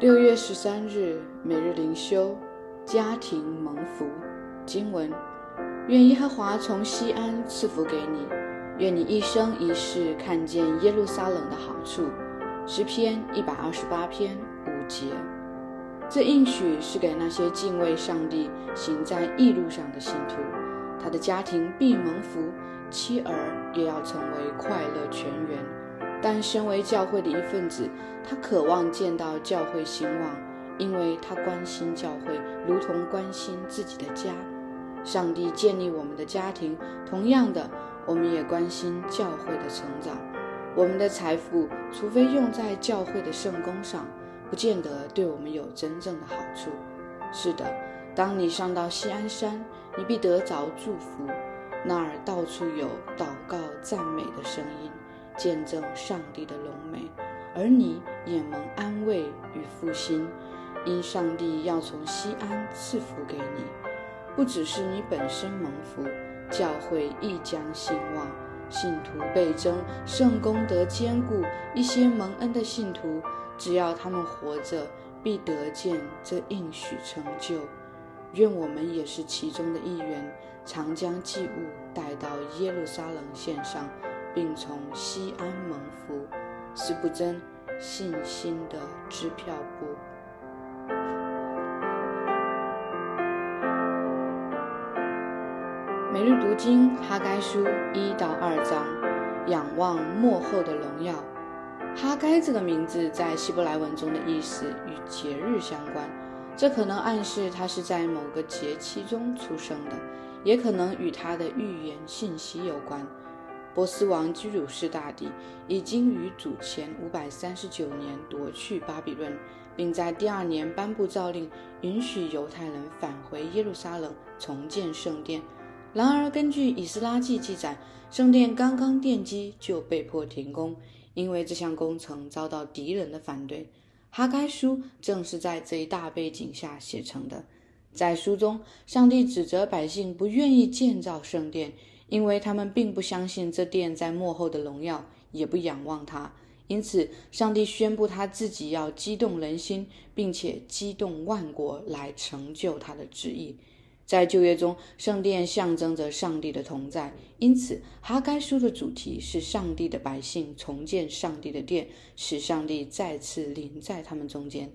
六月十三日，每日灵修，家庭蒙福。经文：愿耶和华从西安赐福给你，愿你一生一世看见耶路撒冷的好处。诗篇一百二十八篇五节。这应许是给那些敬畏上帝、行在义路上的信徒，他的家庭必蒙福，妻儿也要成为快乐全员。但身为教会的一份子，他渴望见到教会兴旺，因为他关心教会，如同关心自己的家。上帝建立我们的家庭，同样的，我们也关心教会的成长。我们的财富，除非用在教会的圣功上，不见得对我们有真正的好处。是的，当你上到西安山，你必得着祝福，那儿到处有祷告、赞美的声音。见证上帝的荣美，而你也蒙安慰与复兴，因上帝要从西安赐福给你。不只是你本身蒙福，教会亦将兴旺，信徒倍增，圣功德坚固。一些蒙恩的信徒，只要他们活着，必得见这应许成就。愿我们也是其中的一员，常将祭物带到耶路撒冷献上。并从西安蒙福，是不争信心的支票簿。每日读经哈该书一到二章，仰望幕后的荣耀。哈该这个名字在希伯来文中的意思与节日相关，这可能暗示他是在某个节期中出生的，也可能与他的预言信息有关。波斯王居鲁士大帝已经于主前五百三十九年夺去巴比伦，并在第二年颁布诏令，允许犹太人返回耶路撒冷重建圣殿。然而，根据以斯拉记记载，圣殿刚刚奠基就被迫停工，因为这项工程遭到敌人的反对。哈该书正是在这一大背景下写成的。在书中，上帝指责百姓不愿意建造圣殿。因为他们并不相信这殿在幕后的荣耀，也不仰望它，因此上帝宣布他自己要激动人心，并且激动万国来成就他的旨意。在旧约中，圣殿象征着上帝的同在，因此哈该书的主题是上帝的百姓重建上帝的殿，使上帝再次临在他们中间。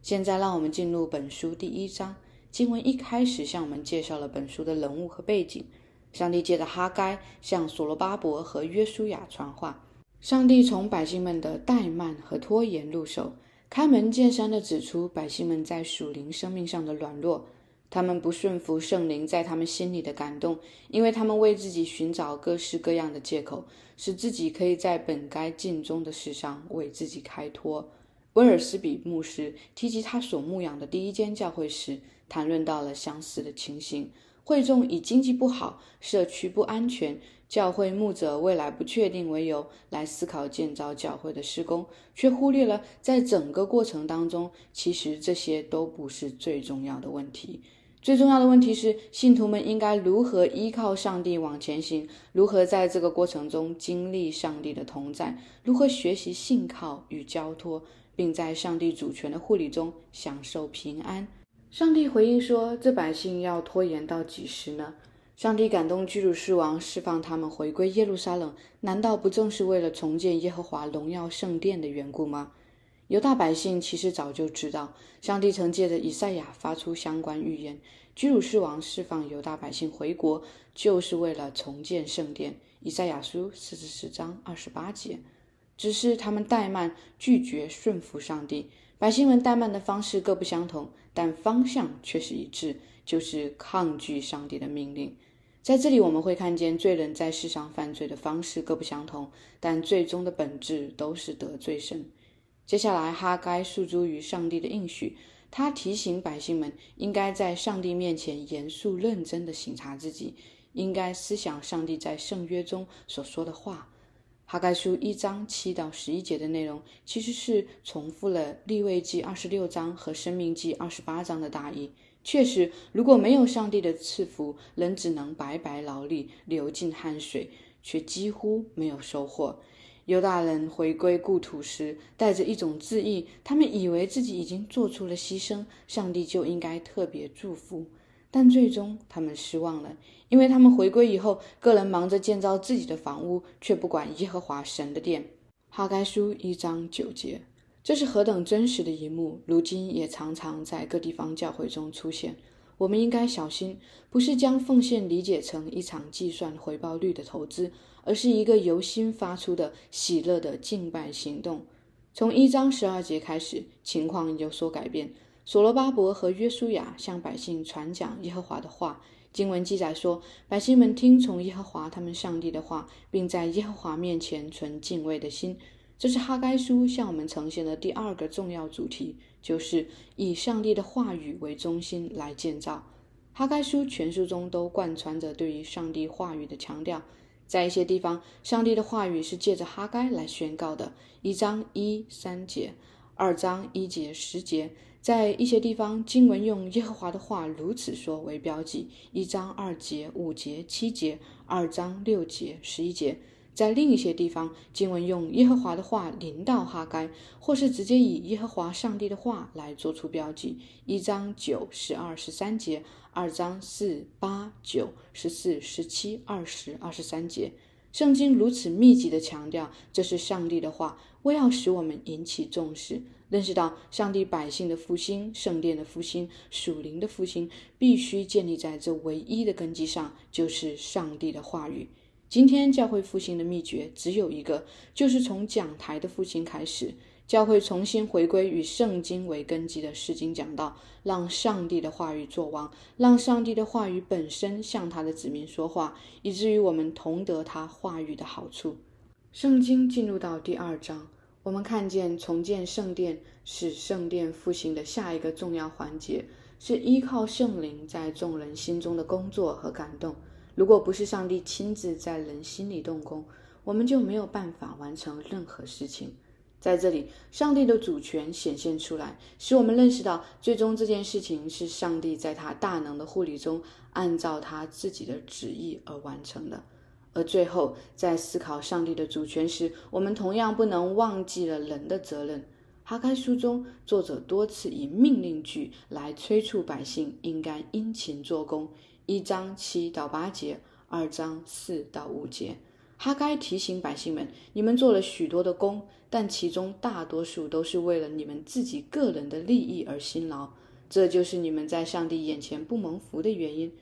现在，让我们进入本书第一章。经文一开始向我们介绍了本书的人物和背景。上帝借着哈该向所罗巴伯和约书亚传话。上帝从百姓们的怠慢和拖延入手，开门见山地指出百姓们在属灵生命上的软弱。他们不顺服圣灵在他们心里的感动，因为他们为自己寻找各式各样的借口，使自己可以在本该尽忠的事上为自己开脱。威尔斯比牧师提及他所牧养的第一间教会时，谈论到了相似的情形。会众以经济不好、社区不安全、教会牧者未来不确定为由来思考建造教会的施工，却忽略了在整个过程当中，其实这些都不是最重要的问题。最重要的问题是，信徒们应该如何依靠上帝往前行？如何在这个过程中经历上帝的同在？如何学习信靠与交托，并在上帝主权的护理中享受平安？上帝回应说：“这百姓要拖延到几时呢？”上帝感动居鲁士王，释放他们回归耶路撒冷，难道不正是为了重建耶和华荣耀圣殿的缘故吗？犹大百姓其实早就知道，上帝曾借着以赛亚发出相关预言，居鲁士王释放犹大百姓回国，就是为了重建圣殿。以赛亚书四十四章二十八节，只是他们怠慢，拒绝顺服上帝。百姓们怠慢的方式各不相同，但方向却是一致，就是抗拒上帝的命令。在这里，我们会看见罪人在世上犯罪的方式各不相同，但最终的本质都是得罪神。接下来，哈该诉诸于上帝的应许，他提醒百姓们应该在上帝面前严肃认真地省察自己，应该思想上帝在圣约中所说的话。哈该书一章七到十一节的内容，其实是重复了立位记二十六章和生命记二十八章的大意。确实，如果没有上帝的赐福，人只能白白劳力，流尽汗水，却几乎没有收获。犹大人回归故土时，带着一种自意，他们以为自己已经做出了牺牲，上帝就应该特别祝福。但最终他们失望了，因为他们回归以后，个人忙着建造自己的房屋，却不管耶和华神的殿。哈该书一章九节，这是何等真实的一幕！如今也常常在各地方教会中出现。我们应该小心，不是将奉献理解成一场计算回报率的投资，而是一个由心发出的喜乐的敬拜行动。从一章十二节开始，情况有所改变。所罗巴伯和约书亚向百姓传讲耶和华的话。经文记载说，百姓们听从耶和华他们上帝的话，并在耶和华面前存敬畏的心。这是哈该书向我们呈现的第二个重要主题。就是以上帝的话语为中心来建造。哈该书全书中都贯穿着对于上帝话语的强调。在一些地方，上帝的话语是借着哈该来宣告的，一章一三节，二章一节十节。在一些地方，经文用耶和华的话如此说为标记，一章二节、五节、七节，二章六节、十一节。在另一些地方，经文用耶和华的话临到哈该，或是直接以耶和华上帝的话来做出标记。一章九、十二、十三节，二章四、八、九、十四、十七、二十、二十三节。圣经如此密集的强调，这是上帝的话，为要使我们引起重视，认识到上帝百姓的复兴、圣殿的复兴、属灵的复兴，必须建立在这唯一的根基上，就是上帝的话语。今天教会复兴的秘诀只有一个，就是从讲台的复兴开始，教会重新回归与圣经为根基的释经讲道，让上帝的话语作王，让上帝的话语本身向他的子民说话，以至于我们同得他话语的好处。圣经进入到第二章，我们看见重建圣殿是圣殿复兴的下一个重要环节，是依靠圣灵在众人心中的工作和感动。如果不是上帝亲自在人心里动工，我们就没有办法完成任何事情。在这里，上帝的主权显现出来，使我们认识到，最终这件事情是上帝在他大能的护理中，按照他自己的旨意而完成的。而最后，在思考上帝的主权时，我们同样不能忘记了人的责任。哈该书中，作者多次以命令句来催促百姓应该殷勤做工。一章七到八节，二章四到五节，哈该提醒百姓们：你们做了许多的工，但其中大多数都是为了你们自己个人的利益而辛劳，这就是你们在上帝眼前不蒙福的原因。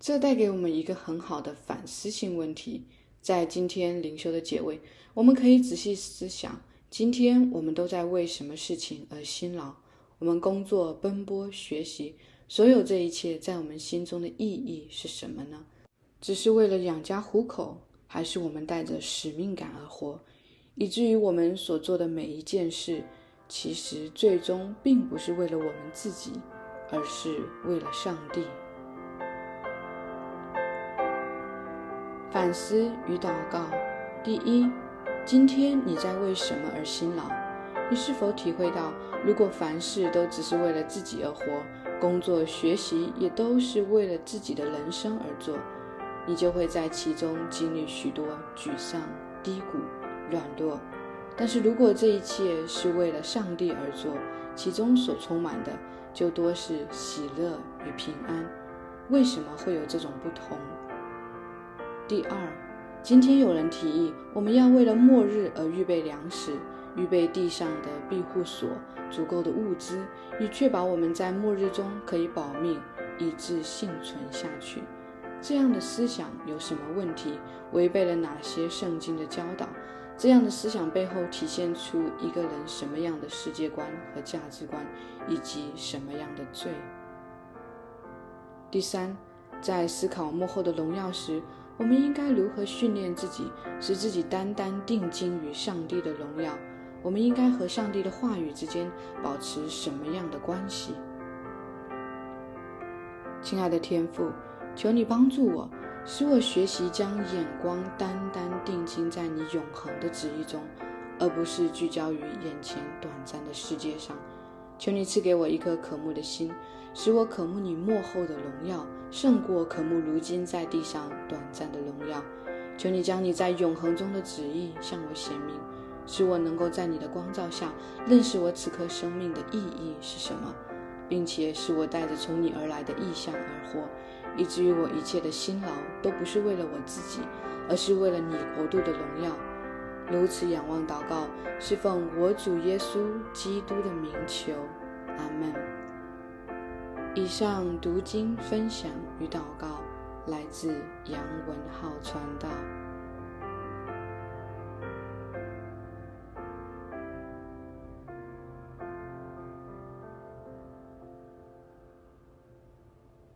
这带给我们一个很好的反思性问题。在今天灵修的结尾，我们可以仔细思想：今天我们都在为什么事情而辛劳？我们工作、奔波、学习。所有这一切在我们心中的意义是什么呢？只是为了养家糊口，还是我们带着使命感而活，以至于我们所做的每一件事，其实最终并不是为了我们自己，而是为了上帝。反思与祷告：第一，今天你在为什么而辛劳？你是否体会到，如果凡事都只是为了自己而活？工作、学习也都是为了自己的人生而做，你就会在其中经历许多沮丧、低谷、软弱。但是如果这一切是为了上帝而做，其中所充满的就多是喜乐与平安。为什么会有这种不同？第二，今天有人提议，我们要为了末日而预备粮食。预备地上的庇护所，足够的物资，以确保我们在末日中可以保命，以致幸存下去。这样的思想有什么问题？违背了哪些圣经的教导？这样的思想背后体现出一个人什么样的世界观和价值观，以及什么样的罪？第三，在思考幕后的荣耀时，我们应该如何训练自己，使自己单单定睛于上帝的荣耀？我们应该和上帝的话语之间保持什么样的关系？亲爱的天父，求你帮助我，使我学习将眼光单单定睛在你永恒的旨意中，而不是聚焦于眼前短暂的世界上。求你赐给我一颗渴慕的心，使我渴慕你幕后的荣耀，胜过渴慕如今在地上短暂的荣耀。求你将你在永恒中的旨意向我显明，使我能够在你的光照下认识我此刻生命的意义是什么，并且使我带着从你而来的意向而活，以至于我一切的辛劳都不是为了我自己，而是为了你国度的荣耀。如此仰望祷告，是奉我主耶稣基督的名求，阿门。以上读经分享与祷告来自杨文浩传道。